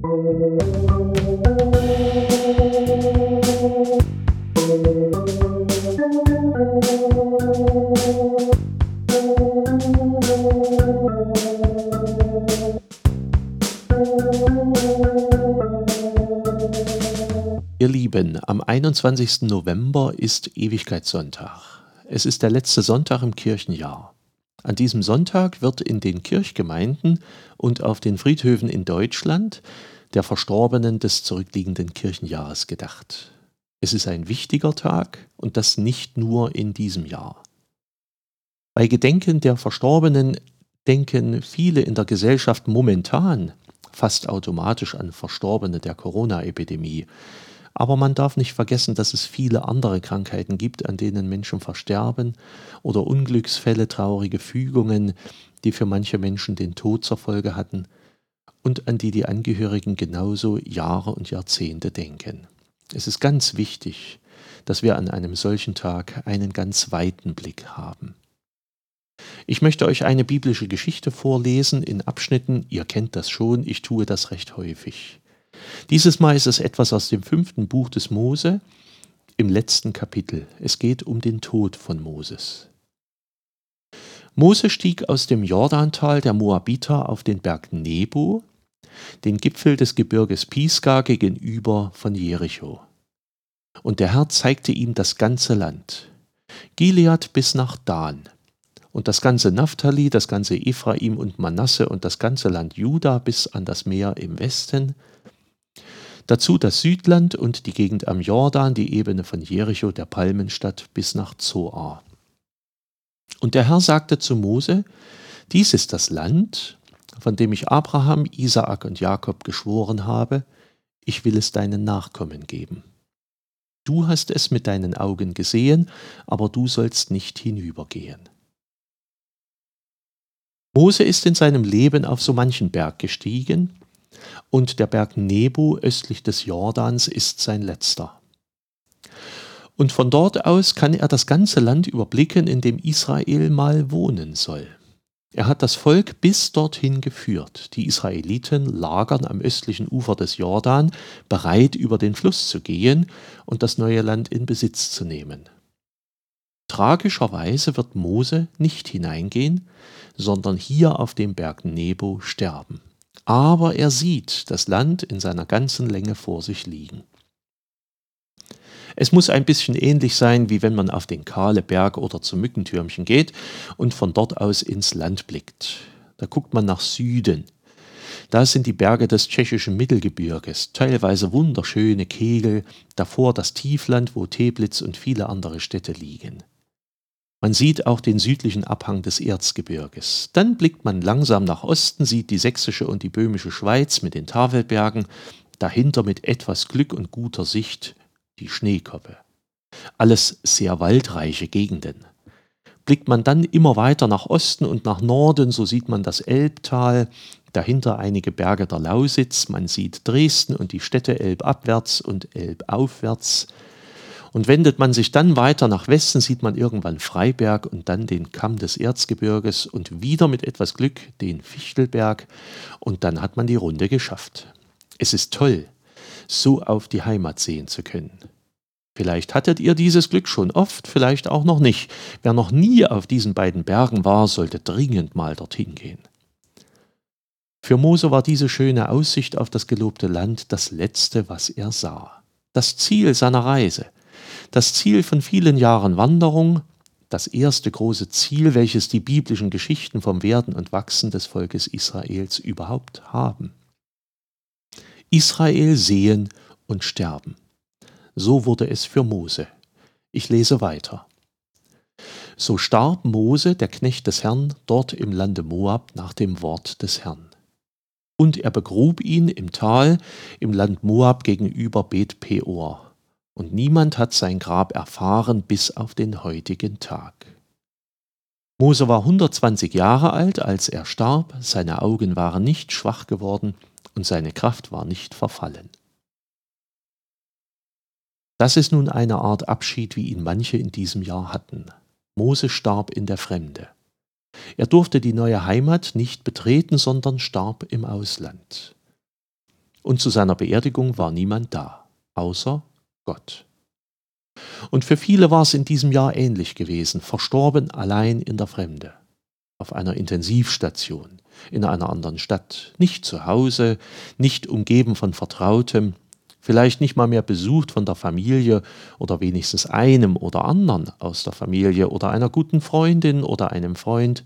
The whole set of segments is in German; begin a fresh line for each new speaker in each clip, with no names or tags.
Ihr Lieben, am 21. November ist Ewigkeitssonntag. Es ist der letzte Sonntag im Kirchenjahr. An diesem Sonntag wird in den Kirchgemeinden und auf den Friedhöfen in Deutschland der Verstorbenen des zurückliegenden Kirchenjahres gedacht. Es ist ein wichtiger Tag und das nicht nur in diesem Jahr. Bei Gedenken der Verstorbenen denken viele in der Gesellschaft momentan fast automatisch an Verstorbene der Corona-Epidemie. Aber man darf nicht vergessen, dass es viele andere Krankheiten gibt, an denen Menschen versterben oder Unglücksfälle, traurige Fügungen, die für manche Menschen den Tod zur Folge hatten und an die die Angehörigen genauso Jahre und Jahrzehnte denken. Es ist ganz wichtig, dass wir an einem solchen Tag einen ganz weiten Blick haben. Ich möchte euch eine biblische Geschichte vorlesen in Abschnitten, ihr kennt das schon, ich tue das recht häufig. Dieses Mal ist es etwas aus dem fünften Buch des Mose, im letzten Kapitel. Es geht um den Tod von Moses. Mose stieg aus dem Jordantal der Moabiter auf den Berg Nebo, den Gipfel des Gebirges Pisgah gegenüber von Jericho. Und der Herr zeigte ihm das ganze Land, Gilead bis nach Dan, und das ganze Naphtali, das ganze Ephraim und Manasse und das ganze Land Juda bis an das Meer im Westen, Dazu das Südland und die Gegend am Jordan, die Ebene von Jericho, der Palmenstadt, bis nach Zoar. Und der Herr sagte zu Mose, dies ist das Land, von dem ich Abraham, Isaak und Jakob geschworen habe, ich will es deinen Nachkommen geben. Du hast es mit deinen Augen gesehen, aber du sollst nicht hinübergehen. Mose ist in seinem Leben auf so manchen Berg gestiegen, und der Berg Nebo östlich des Jordans ist sein letzter. Und von dort aus kann er das ganze Land überblicken, in dem Israel mal wohnen soll. Er hat das Volk bis dorthin geführt. Die Israeliten lagern am östlichen Ufer des Jordan, bereit über den Fluss zu gehen und das neue Land in Besitz zu nehmen. Tragischerweise wird Mose nicht hineingehen, sondern hier auf dem Berg Nebo sterben aber er sieht das Land in seiner ganzen Länge vor sich liegen. Es muss ein bisschen ähnlich sein, wie wenn man auf den kahle Berg oder zum Mückentürmchen geht und von dort aus ins Land blickt. Da guckt man nach Süden. Da sind die Berge des tschechischen Mittelgebirges, teilweise wunderschöne Kegel, davor das Tiefland, wo Teplitz und viele andere Städte liegen. Man sieht auch den südlichen Abhang des Erzgebirges. Dann blickt man langsam nach Osten, sieht die sächsische und die böhmische Schweiz mit den Tafelbergen, dahinter mit etwas Glück und guter Sicht die Schneekoppe. Alles sehr waldreiche Gegenden. Blickt man dann immer weiter nach Osten und nach Norden, so sieht man das Elbtal, dahinter einige Berge der Lausitz, man sieht Dresden und die Städte elbabwärts und elbaufwärts, und wendet man sich dann weiter nach Westen, sieht man irgendwann Freiberg und dann den Kamm des Erzgebirges und wieder mit etwas Glück den Fichtelberg und dann hat man die Runde geschafft. Es ist toll, so auf die Heimat sehen zu können. Vielleicht hattet ihr dieses Glück schon oft, vielleicht auch noch nicht. Wer noch nie auf diesen beiden Bergen war, sollte dringend mal dorthin gehen. Für Mose war diese schöne Aussicht auf das gelobte Land das Letzte, was er sah. Das Ziel seiner Reise das Ziel von vielen Jahren Wanderung, das erste große Ziel, welches die biblischen Geschichten vom Werden und Wachsen des Volkes Israels überhaupt haben. Israel sehen und sterben. So wurde es für Mose. Ich lese weiter. So starb Mose, der Knecht des Herrn, dort im Lande Moab nach dem Wort des Herrn. Und er begrub ihn im Tal im Land Moab gegenüber Bet Peor und niemand hat sein Grab erfahren bis auf den heutigen Tag. Mose war 120 Jahre alt, als er starb, seine Augen waren nicht schwach geworden und seine Kraft war nicht verfallen. Das ist nun eine Art Abschied, wie ihn manche in diesem Jahr hatten. Mose starb in der Fremde. Er durfte die neue Heimat nicht betreten, sondern starb im Ausland. Und zu seiner Beerdigung war niemand da, außer Gott. Und für viele war es in diesem Jahr ähnlich gewesen, verstorben allein in der Fremde, auf einer Intensivstation, in einer anderen Stadt, nicht zu Hause, nicht umgeben von Vertrautem, vielleicht nicht mal mehr besucht von der Familie oder wenigstens einem oder anderen aus der Familie oder einer guten Freundin oder einem Freund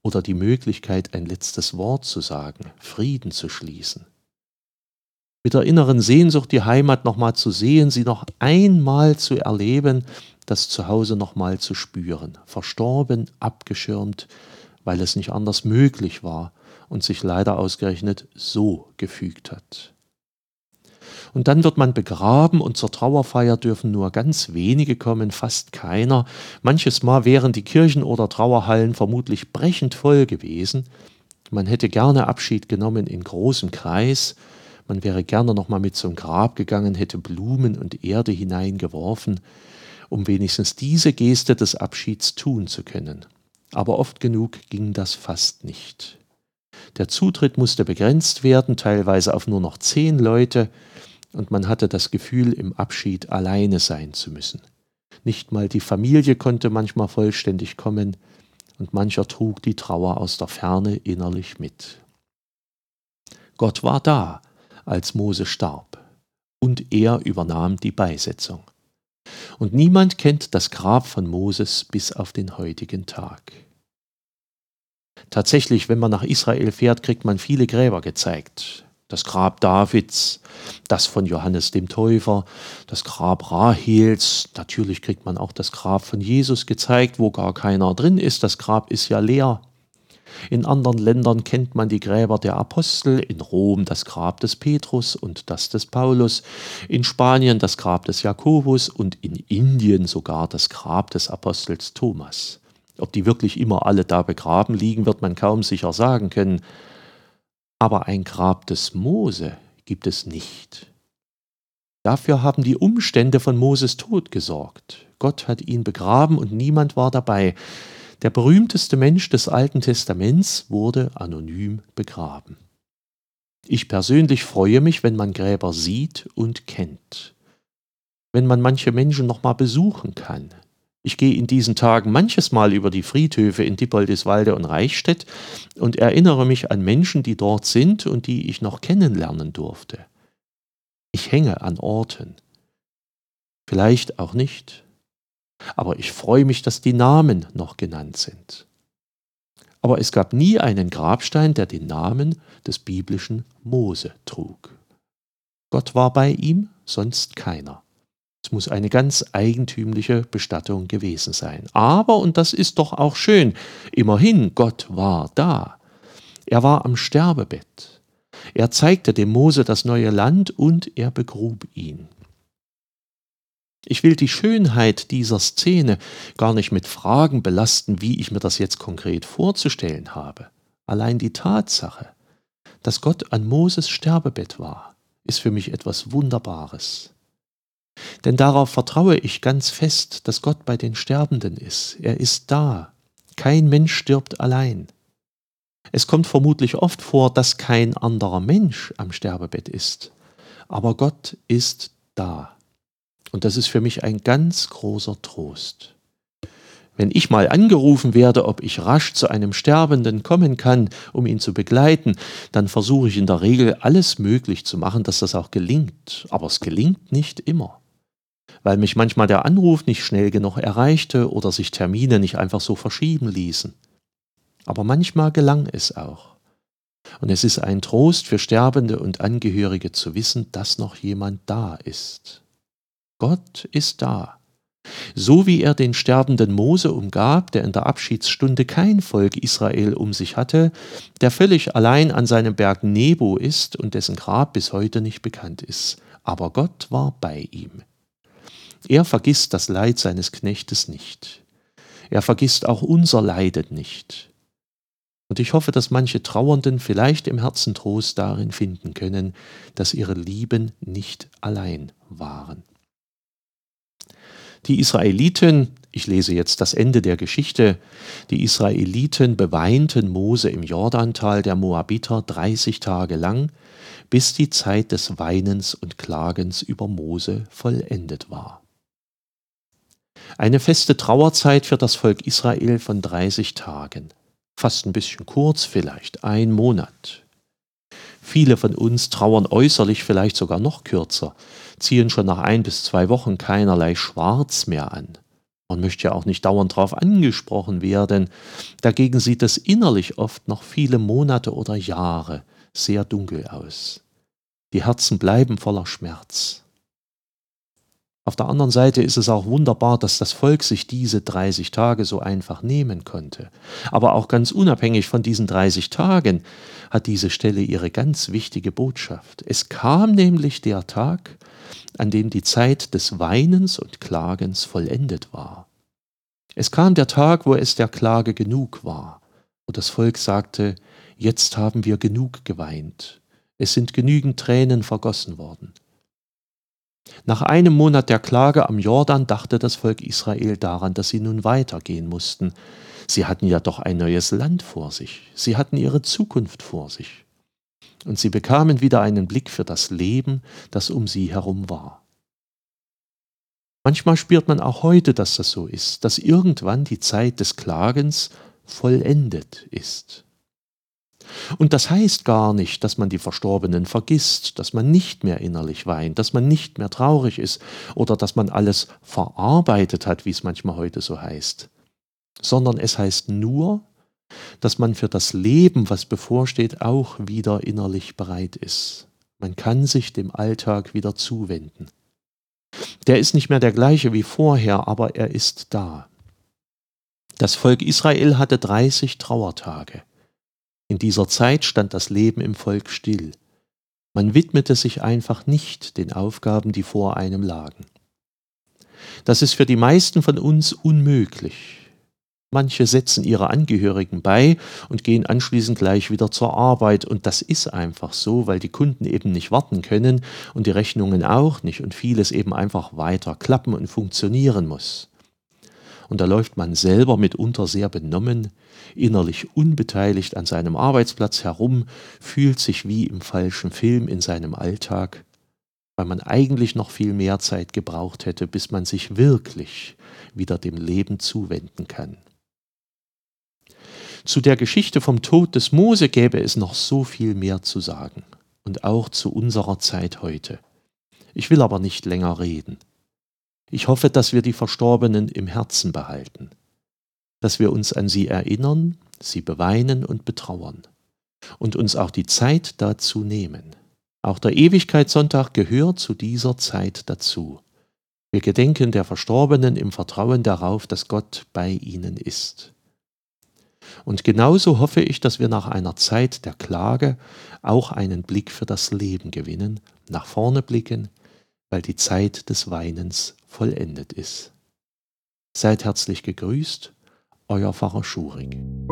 oder die Möglichkeit, ein letztes Wort zu sagen, Frieden zu schließen. Mit der inneren Sehnsucht, die Heimat nochmal zu sehen, sie noch einmal zu erleben, das Zuhause nochmal zu spüren, verstorben, abgeschirmt, weil es nicht anders möglich war und sich leider ausgerechnet so gefügt hat. Und dann wird man begraben und zur Trauerfeier dürfen nur ganz wenige kommen, fast keiner. Manches Mal wären die Kirchen oder Trauerhallen vermutlich brechend voll gewesen. Man hätte gerne Abschied genommen in großem Kreis. Man wäre gerne nochmal mit zum Grab gegangen, hätte Blumen und Erde hineingeworfen, um wenigstens diese Geste des Abschieds tun zu können. Aber oft genug ging das fast nicht. Der Zutritt musste begrenzt werden, teilweise auf nur noch zehn Leute, und man hatte das Gefühl, im Abschied alleine sein zu müssen. Nicht mal die Familie konnte manchmal vollständig kommen, und mancher trug die Trauer aus der Ferne innerlich mit. Gott war da, als Mose starb, und er übernahm die Beisetzung. Und niemand kennt das Grab von Moses bis auf den heutigen Tag. Tatsächlich, wenn man nach Israel fährt, kriegt man viele Gräber gezeigt das Grab Davids, das von Johannes dem Täufer, das Grab Rahels, natürlich kriegt man auch das Grab von Jesus gezeigt, wo gar keiner drin ist, das Grab ist ja leer. In anderen Ländern kennt man die Gräber der Apostel, in Rom das Grab des Petrus und das des Paulus, in Spanien das Grab des Jakobus und in Indien sogar das Grab des Apostels Thomas. Ob die wirklich immer alle da begraben liegen, wird man kaum sicher sagen können, aber ein Grab des Mose gibt es nicht. Dafür haben die Umstände von Moses Tod gesorgt. Gott hat ihn begraben und niemand war dabei. Der berühmteste Mensch des Alten Testaments wurde anonym begraben. Ich persönlich freue mich, wenn man Gräber sieht und kennt. Wenn man manche Menschen noch mal besuchen kann, ich gehe in diesen Tagen manches Mal über die Friedhöfe in Dippoldiswalde und Reichstätt und erinnere mich an Menschen, die dort sind und die ich noch kennenlernen durfte. Ich hänge an Orten. Vielleicht auch nicht. Aber ich freue mich, dass die Namen noch genannt sind. Aber es gab nie einen Grabstein, der den Namen des biblischen Mose trug. Gott war bei ihm, sonst keiner. Es muss eine ganz eigentümliche Bestattung gewesen sein. Aber, und das ist doch auch schön, immerhin, Gott war da. Er war am Sterbebett. Er zeigte dem Mose das neue Land und er begrub ihn. Ich will die Schönheit dieser Szene gar nicht mit Fragen belasten, wie ich mir das jetzt konkret vorzustellen habe. Allein die Tatsache, dass Gott an Moses Sterbebett war, ist für mich etwas Wunderbares. Denn darauf vertraue ich ganz fest, dass Gott bei den Sterbenden ist. Er ist da. Kein Mensch stirbt allein. Es kommt vermutlich oft vor, dass kein anderer Mensch am Sterbebett ist. Aber Gott ist da. Und das ist für mich ein ganz großer Trost. Wenn ich mal angerufen werde, ob ich rasch zu einem Sterbenden kommen kann, um ihn zu begleiten, dann versuche ich in der Regel alles möglich zu machen, dass das auch gelingt. Aber es gelingt nicht immer weil mich manchmal der Anruf nicht schnell genug erreichte oder sich Termine nicht einfach so verschieben ließen. Aber manchmal gelang es auch. Und es ist ein Trost für Sterbende und Angehörige zu wissen, dass noch jemand da ist. Gott ist da. So wie er den sterbenden Mose umgab, der in der Abschiedsstunde kein Volk Israel um sich hatte, der völlig allein an seinem Berg Nebo ist und dessen Grab bis heute nicht bekannt ist. Aber Gott war bei ihm. Er vergisst das Leid seines Knechtes nicht. Er vergisst auch unser Leiden nicht. Und ich hoffe, dass manche Trauernden vielleicht im Herzen Trost darin finden können, dass ihre Lieben nicht allein waren. Die Israeliten Ich lese jetzt das Ende der Geschichte. Die Israeliten beweinten Mose im Jordantal der Moabiter 30 Tage lang, bis die Zeit des Weinens und Klagens über Mose vollendet war. Eine feste Trauerzeit für das Volk Israel von 30 Tagen. Fast ein bisschen kurz vielleicht, ein Monat. Viele von uns trauern äußerlich vielleicht sogar noch kürzer, ziehen schon nach ein bis zwei Wochen keinerlei Schwarz mehr an. Man möchte ja auch nicht dauernd darauf angesprochen werden. Dagegen sieht es innerlich oft noch viele Monate oder Jahre sehr dunkel aus. Die Herzen bleiben voller Schmerz. Auf der anderen Seite ist es auch wunderbar, dass das Volk sich diese 30 Tage so einfach nehmen konnte. Aber auch ganz unabhängig von diesen 30 Tagen hat diese Stelle ihre ganz wichtige Botschaft. Es kam nämlich der Tag, an dem die Zeit des Weinens und Klagens vollendet war. Es kam der Tag, wo es der Klage genug war, wo das Volk sagte, jetzt haben wir genug geweint, es sind genügend Tränen vergossen worden. Nach einem Monat der Klage am Jordan dachte das Volk Israel daran, dass sie nun weitergehen mussten. Sie hatten ja doch ein neues Land vor sich, sie hatten ihre Zukunft vor sich und sie bekamen wieder einen Blick für das Leben, das um sie herum war. Manchmal spürt man auch heute, dass das so ist, dass irgendwann die Zeit des Klagens vollendet ist. Und das heißt gar nicht, dass man die Verstorbenen vergisst, dass man nicht mehr innerlich weint, dass man nicht mehr traurig ist oder dass man alles verarbeitet hat, wie es manchmal heute so heißt, sondern es heißt nur, dass man für das Leben, was bevorsteht, auch wieder innerlich bereit ist. Man kann sich dem Alltag wieder zuwenden. Der ist nicht mehr der gleiche wie vorher, aber er ist da. Das Volk Israel hatte 30 Trauertage. In dieser Zeit stand das Leben im Volk still. Man widmete sich einfach nicht den Aufgaben, die vor einem lagen. Das ist für die meisten von uns unmöglich. Manche setzen ihre Angehörigen bei und gehen anschließend gleich wieder zur Arbeit. Und das ist einfach so, weil die Kunden eben nicht warten können und die Rechnungen auch nicht und vieles eben einfach weiter klappen und funktionieren muss. Und da läuft man selber mitunter sehr benommen, innerlich unbeteiligt an seinem Arbeitsplatz herum, fühlt sich wie im falschen Film in seinem Alltag, weil man eigentlich noch viel mehr Zeit gebraucht hätte, bis man sich wirklich wieder dem Leben zuwenden kann. Zu der Geschichte vom Tod des Mose gäbe es noch so viel mehr zu sagen und auch zu unserer Zeit heute. Ich will aber nicht länger reden. Ich hoffe, dass wir die Verstorbenen im Herzen behalten, dass wir uns an sie erinnern, sie beweinen und betrauern und uns auch die Zeit dazu nehmen. Auch der Ewigkeitssonntag gehört zu dieser Zeit dazu. Wir gedenken der Verstorbenen im Vertrauen darauf, dass Gott bei ihnen ist. Und genauso hoffe ich, dass wir nach einer Zeit der Klage auch einen Blick für das Leben gewinnen, nach vorne blicken, weil die Zeit des Weinens vollendet ist. Seid herzlich gegrüßt, euer Pfarrer Schuring.